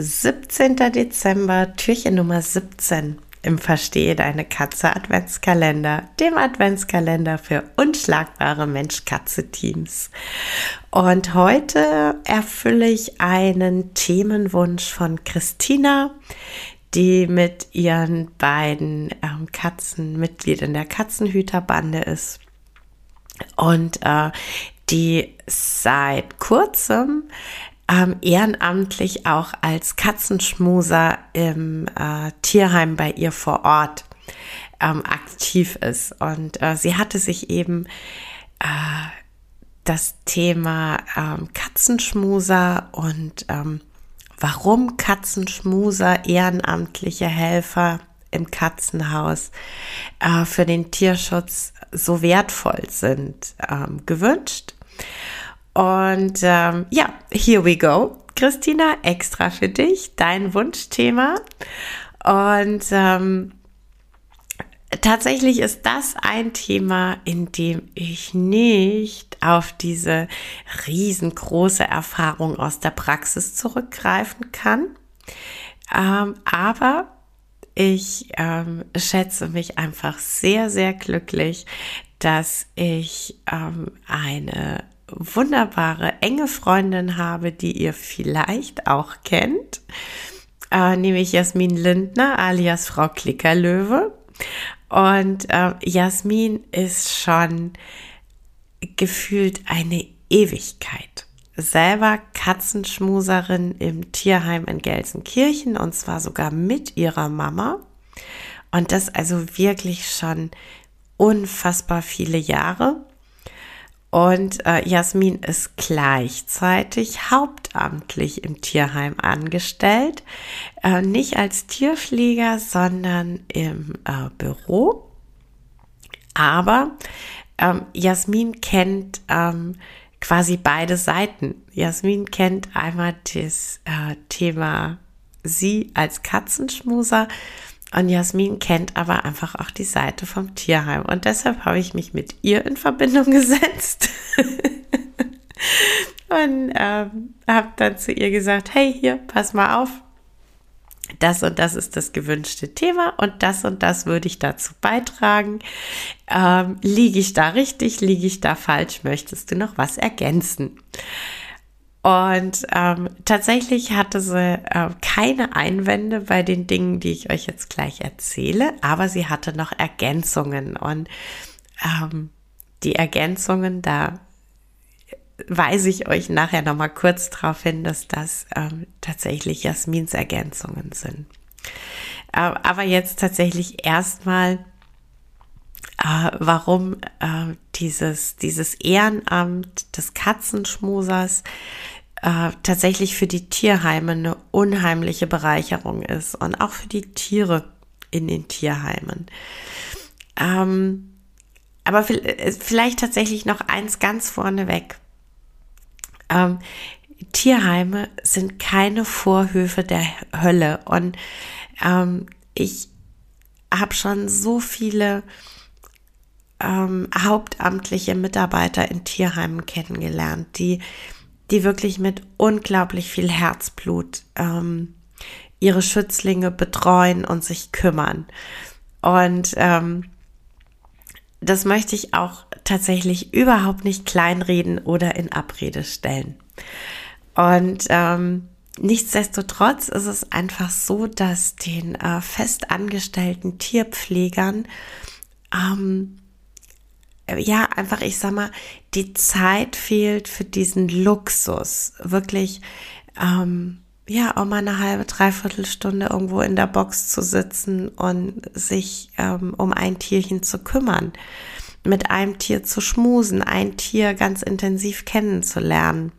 17. Dezember, Türchen Nummer 17 im Verstehe deine Katze Adventskalender, dem Adventskalender für unschlagbare Mensch-Katze-Teams. Und heute erfülle ich einen Themenwunsch von Christina, die mit ihren beiden ähm, Katzenmitgliedern der Katzenhüterbande ist und äh, die seit kurzem ähm, ehrenamtlich auch als Katzenschmuser im äh, Tierheim bei ihr vor Ort ähm, aktiv ist. Und äh, sie hatte sich eben äh, das Thema ähm, Katzenschmuser und ähm, warum Katzenschmuser, ehrenamtliche Helfer im Katzenhaus äh, für den Tierschutz so wertvoll sind, ähm, gewünscht. Und ähm, ja, here we go. Christina, extra für dich, dein Wunschthema. Und ähm, tatsächlich ist das ein Thema, in dem ich nicht auf diese riesengroße Erfahrung aus der Praxis zurückgreifen kann. Ähm, aber ich ähm, schätze mich einfach sehr, sehr glücklich, dass ich ähm, eine wunderbare, enge Freundin habe, die ihr vielleicht auch kennt, äh, nämlich Jasmin Lindner alias Frau Klickerlöwe. Und äh, Jasmin ist schon gefühlt eine Ewigkeit. Selber Katzenschmuserin im Tierheim in Gelsenkirchen und zwar sogar mit ihrer Mama. Und das also wirklich schon unfassbar viele Jahre. Und äh, Jasmin ist gleichzeitig hauptamtlich im Tierheim angestellt, äh, nicht als Tierpfleger, sondern im äh, Büro. Aber ähm, Jasmin kennt ähm, quasi beide Seiten. Jasmin kennt einmal das äh, Thema sie als Katzenschmuser und Jasmin kennt aber einfach auch die Seite vom Tierheim. Und deshalb habe ich mich mit ihr in Verbindung gesetzt. und ähm, habe dann zu ihr gesagt, hey, hier, pass mal auf. Das und das ist das gewünschte Thema und das und das würde ich dazu beitragen. Ähm, liege ich da richtig, liege ich da falsch? Möchtest du noch was ergänzen? Und ähm, tatsächlich hatte sie äh, keine Einwände bei den Dingen, die ich euch jetzt gleich erzähle, aber sie hatte noch Ergänzungen. Und ähm, die Ergänzungen, da weise ich euch nachher nochmal kurz darauf hin, dass das ähm, tatsächlich Jasmins Ergänzungen sind. Äh, aber jetzt tatsächlich erstmal äh, warum äh, dieses, dieses Ehrenamt des Katzenschmusers äh, tatsächlich für die Tierheime eine unheimliche Bereicherung ist und auch für die Tiere in den Tierheimen. Ähm, aber äh, vielleicht tatsächlich noch eins ganz vorneweg. Ähm, Tierheime sind keine Vorhöfe der Hölle und ähm, ich habe schon so viele ähm, hauptamtliche Mitarbeiter in Tierheimen kennengelernt, die, die wirklich mit unglaublich viel Herzblut ähm, ihre Schützlinge betreuen und sich kümmern. Und ähm, das möchte ich auch tatsächlich überhaupt nicht kleinreden oder in Abrede stellen. Und ähm, nichtsdestotrotz ist es einfach so, dass den äh, festangestellten Tierpflegern ähm, ja, einfach, ich sag mal, die Zeit fehlt für diesen Luxus. Wirklich, ähm, ja, auch mal eine halbe, dreiviertel Stunde irgendwo in der Box zu sitzen und sich ähm, um ein Tierchen zu kümmern. Mit einem Tier zu schmusen, ein Tier ganz intensiv kennenzulernen.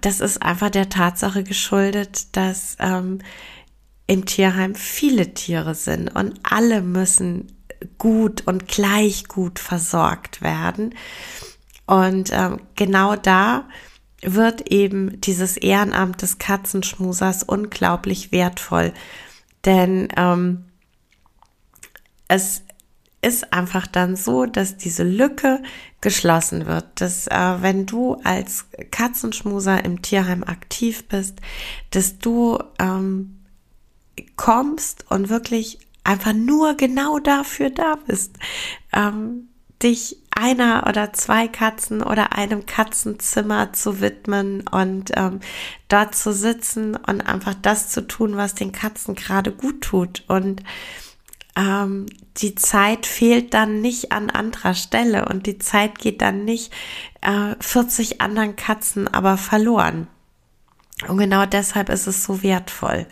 Das ist einfach der Tatsache geschuldet, dass ähm, im Tierheim viele Tiere sind und alle müssen gut und gleich gut versorgt werden. Und ähm, genau da wird eben dieses Ehrenamt des Katzenschmusers unglaublich wertvoll, denn ähm, es ist einfach dann so, dass diese Lücke geschlossen wird, dass äh, wenn du als Katzenschmuser im Tierheim aktiv bist, dass du ähm, kommst und wirklich einfach nur genau dafür da bist, ähm, dich einer oder zwei Katzen oder einem Katzenzimmer zu widmen und ähm, dort zu sitzen und einfach das zu tun, was den Katzen gerade gut tut und ähm, die Zeit fehlt dann nicht an anderer Stelle und die Zeit geht dann nicht äh, 40 anderen Katzen aber verloren. Und genau deshalb ist es so wertvoll.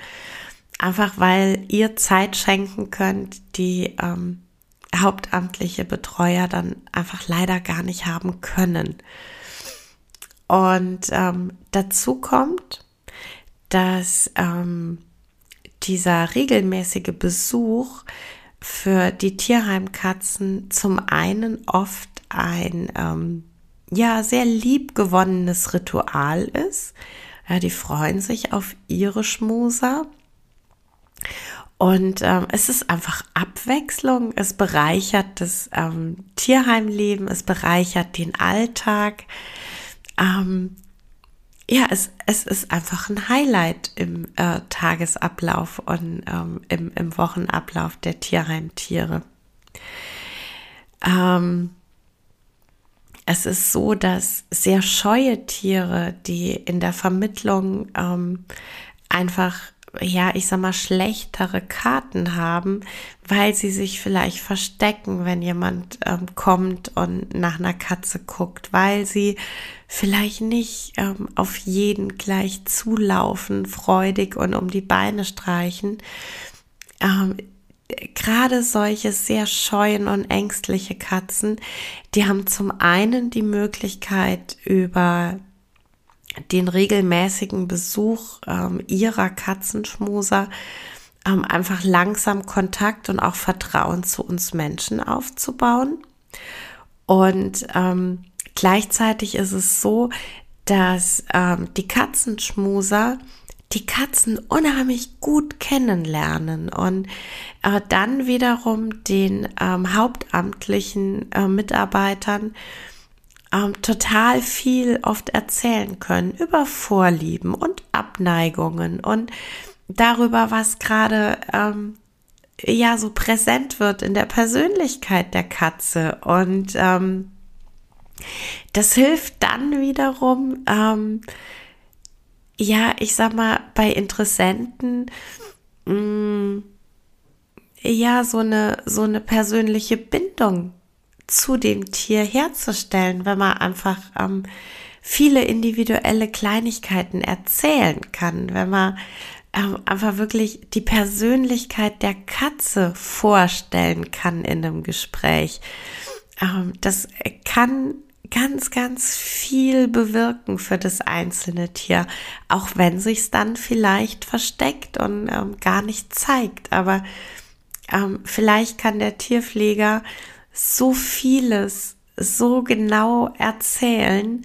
Einfach weil ihr Zeit schenken könnt, die ähm, hauptamtliche Betreuer dann einfach leider gar nicht haben können. Und ähm, dazu kommt, dass ähm, dieser regelmäßige Besuch für die Tierheimkatzen zum einen oft ein ähm, ja sehr liebgewonnenes Ritual ist. Ja, die freuen sich auf ihre Schmuser. Und ähm, es ist einfach Abwechslung, es bereichert das ähm, Tierheimleben, es bereichert den Alltag. Ähm, ja, es, es ist einfach ein Highlight im äh, Tagesablauf und ähm, im, im Wochenablauf der Tierheimtiere. Ähm, es ist so, dass sehr scheue Tiere, die in der Vermittlung ähm, einfach ja, ich sag mal, schlechtere Karten haben, weil sie sich vielleicht verstecken, wenn jemand ähm, kommt und nach einer Katze guckt, weil sie vielleicht nicht ähm, auf jeden gleich zulaufen, freudig und um die Beine streichen. Ähm, Gerade solche sehr scheuen und ängstliche Katzen, die haben zum einen die Möglichkeit über den regelmäßigen Besuch ähm, ihrer Katzenschmuser ähm, einfach langsam Kontakt und auch Vertrauen zu uns Menschen aufzubauen. Und ähm, gleichzeitig ist es so, dass ähm, die Katzenschmuser die Katzen unheimlich gut kennenlernen und äh, dann wiederum den ähm, hauptamtlichen äh, Mitarbeitern ähm, total viel oft erzählen können über Vorlieben und Abneigungen und darüber, was gerade ähm, ja so präsent wird in der Persönlichkeit der Katze. Und ähm, das hilft dann wiederum, ähm, ja, ich sag mal, bei Interessenten, mh, mm, ja, so eine, so eine persönliche Bindung zu dem Tier herzustellen, wenn man einfach ähm, viele individuelle Kleinigkeiten erzählen kann, wenn man ähm, einfach wirklich die Persönlichkeit der Katze vorstellen kann in einem Gespräch. Ähm, das kann ganz, ganz viel bewirken für das einzelne Tier, auch wenn sich's dann vielleicht versteckt und ähm, gar nicht zeigt. Aber ähm, vielleicht kann der Tierpfleger so vieles so genau erzählen,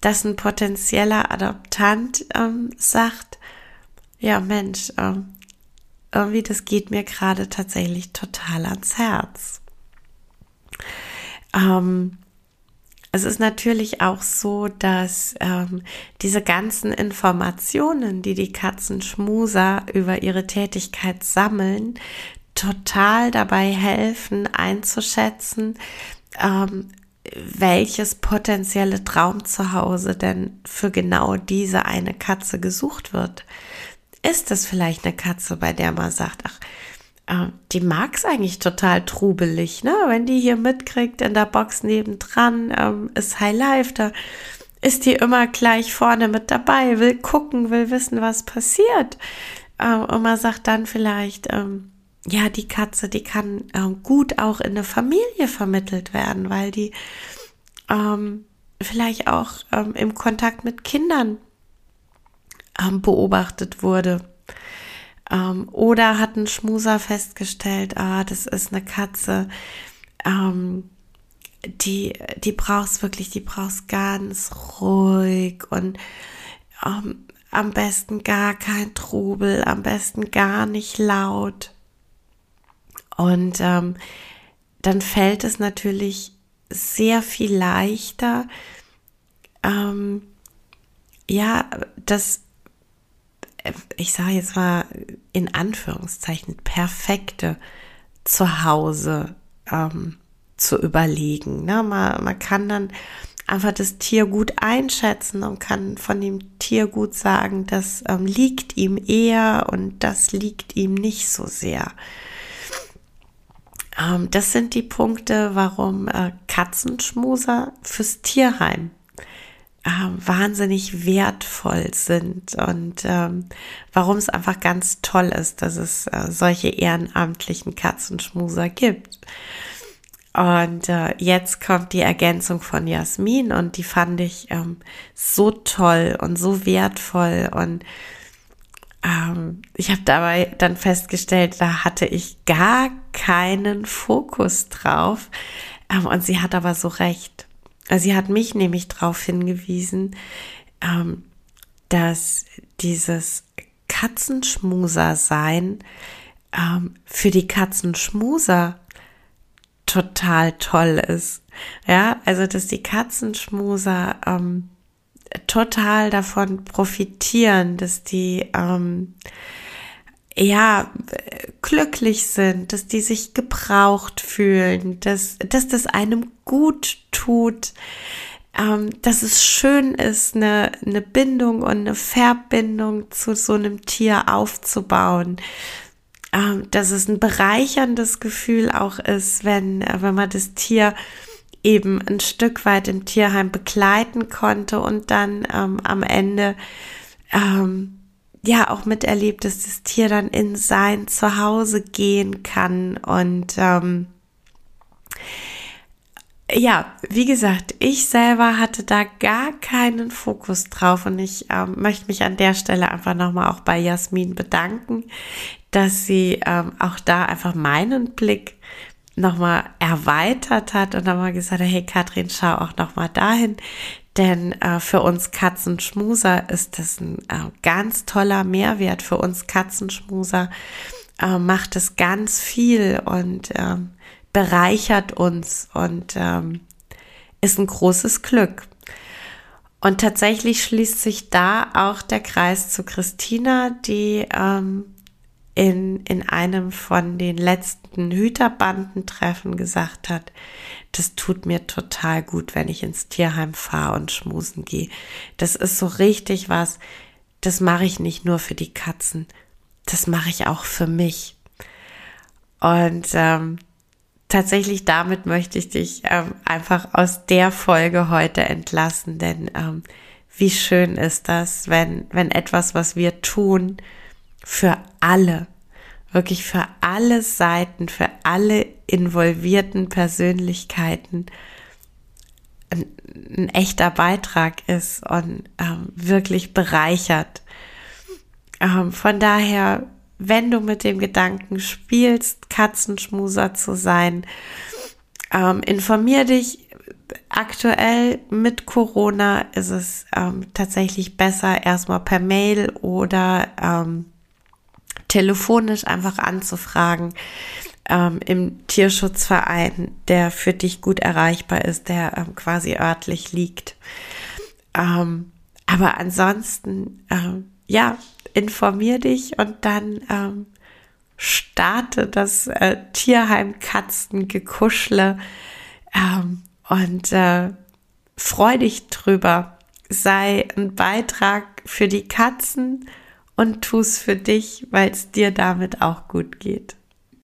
dass ein potenzieller Adoptant ähm, sagt, ja Mensch, ähm, irgendwie das geht mir gerade tatsächlich total ans Herz. Ähm, es ist natürlich auch so, dass ähm, diese ganzen Informationen, die die Katzenschmuser über ihre Tätigkeit sammeln, total dabei helfen einzuschätzen, ähm, welches potenzielle Traumzuhause denn für genau diese eine Katze gesucht wird. Ist es vielleicht eine Katze, bei der man sagt, ach, äh, die mag es eigentlich total trubelig, ne? Wenn die hier mitkriegt in der Box nebendran, ähm, ist High Life, da ist die immer gleich vorne mit dabei, will gucken, will wissen, was passiert. Äh, und man sagt dann vielleicht, ähm, ja, die Katze, die kann ähm, gut auch in eine Familie vermittelt werden, weil die ähm, vielleicht auch ähm, im Kontakt mit Kindern ähm, beobachtet wurde. Ähm, oder hat ein Schmuser festgestellt, ah, das ist eine Katze, ähm, die, die brauchst wirklich, die brauchst ganz ruhig und am besten gar kein Trubel, am besten gar nicht laut. Und ähm, dann fällt es natürlich sehr viel leichter, ähm, ja, das, ich sage jetzt mal in Anführungszeichen, perfekte Zuhause ähm, zu überlegen. Ne? Man, man kann dann einfach das Tier gut einschätzen und kann von dem Tier gut sagen, das ähm, liegt ihm eher und das liegt ihm nicht so sehr. Ähm, das sind die Punkte, warum äh, Katzenschmuser fürs Tierheim äh, wahnsinnig wertvoll sind und ähm, warum es einfach ganz toll ist, dass es äh, solche ehrenamtlichen Katzenschmuser gibt. Und äh, jetzt kommt die Ergänzung von Jasmin und die fand ich ähm, so toll und so wertvoll und ähm, ich habe dabei dann festgestellt, da hatte ich gar keinen Fokus drauf ähm, und sie hat aber so recht. Sie hat mich nämlich darauf hingewiesen, ähm, dass dieses Katzenschmuser-Sein ähm, für die Katzenschmuser total toll ist. Ja, also dass die Katzenschmuser ähm, total davon profitieren, dass die ähm, ja glücklich sind, dass die sich gebraucht fühlen, dass, dass das einem gut tut, ähm, dass es schön ist, eine, eine Bindung und eine Verbindung zu so einem Tier aufzubauen, ähm, dass es ein bereicherndes Gefühl auch ist, wenn, äh, wenn man das Tier eben ein Stück weit im Tierheim begleiten konnte und dann ähm, am Ende ähm, ja auch miterlebt, dass das Tier dann in sein Zuhause gehen kann und ähm, ja, wie gesagt, ich selber hatte da gar keinen Fokus drauf und ich ähm, möchte mich an der Stelle einfach nochmal auch bei Jasmin bedanken, dass sie ähm, auch da einfach meinen Blick nochmal erweitert hat und nochmal gesagt hat, hey Katrin, schau auch nochmal dahin, denn äh, für uns Katzenschmuser ist das ein äh, ganz toller Mehrwert. Für uns Katzenschmuser äh, macht es ganz viel und ähm, bereichert uns und ähm, ist ein großes Glück. Und tatsächlich schließt sich da auch der Kreis zu Christina, die ähm, in, in einem von den letzten Hüterbandentreffen gesagt hat, das tut mir total gut, wenn ich ins Tierheim fahre und schmusen gehe. Das ist so richtig was, das mache ich nicht nur für die Katzen, das mache ich auch für mich. Und ähm, tatsächlich damit möchte ich dich ähm, einfach aus der Folge heute entlassen, denn ähm, wie schön ist das, wenn, wenn etwas, was wir tun, für alle, wirklich für alle Seiten, für alle involvierten Persönlichkeiten ein, ein echter Beitrag ist und ähm, wirklich bereichert. Ähm, von daher, wenn du mit dem Gedanken spielst, Katzenschmuser zu sein, ähm, informier dich. Aktuell mit Corona ist es ähm, tatsächlich besser, erstmal per Mail oder ähm, telefonisch einfach anzufragen ähm, im Tierschutzverein, der für dich gut erreichbar ist, der ähm, quasi örtlich liegt. Ähm, aber ansonsten, ähm, ja, informier dich und dann ähm, starte das äh, Tierheim Katzengekuschle ähm, und äh, freu dich drüber. Sei ein Beitrag für die Katzen und tu es für dich, weil es dir damit auch gut geht.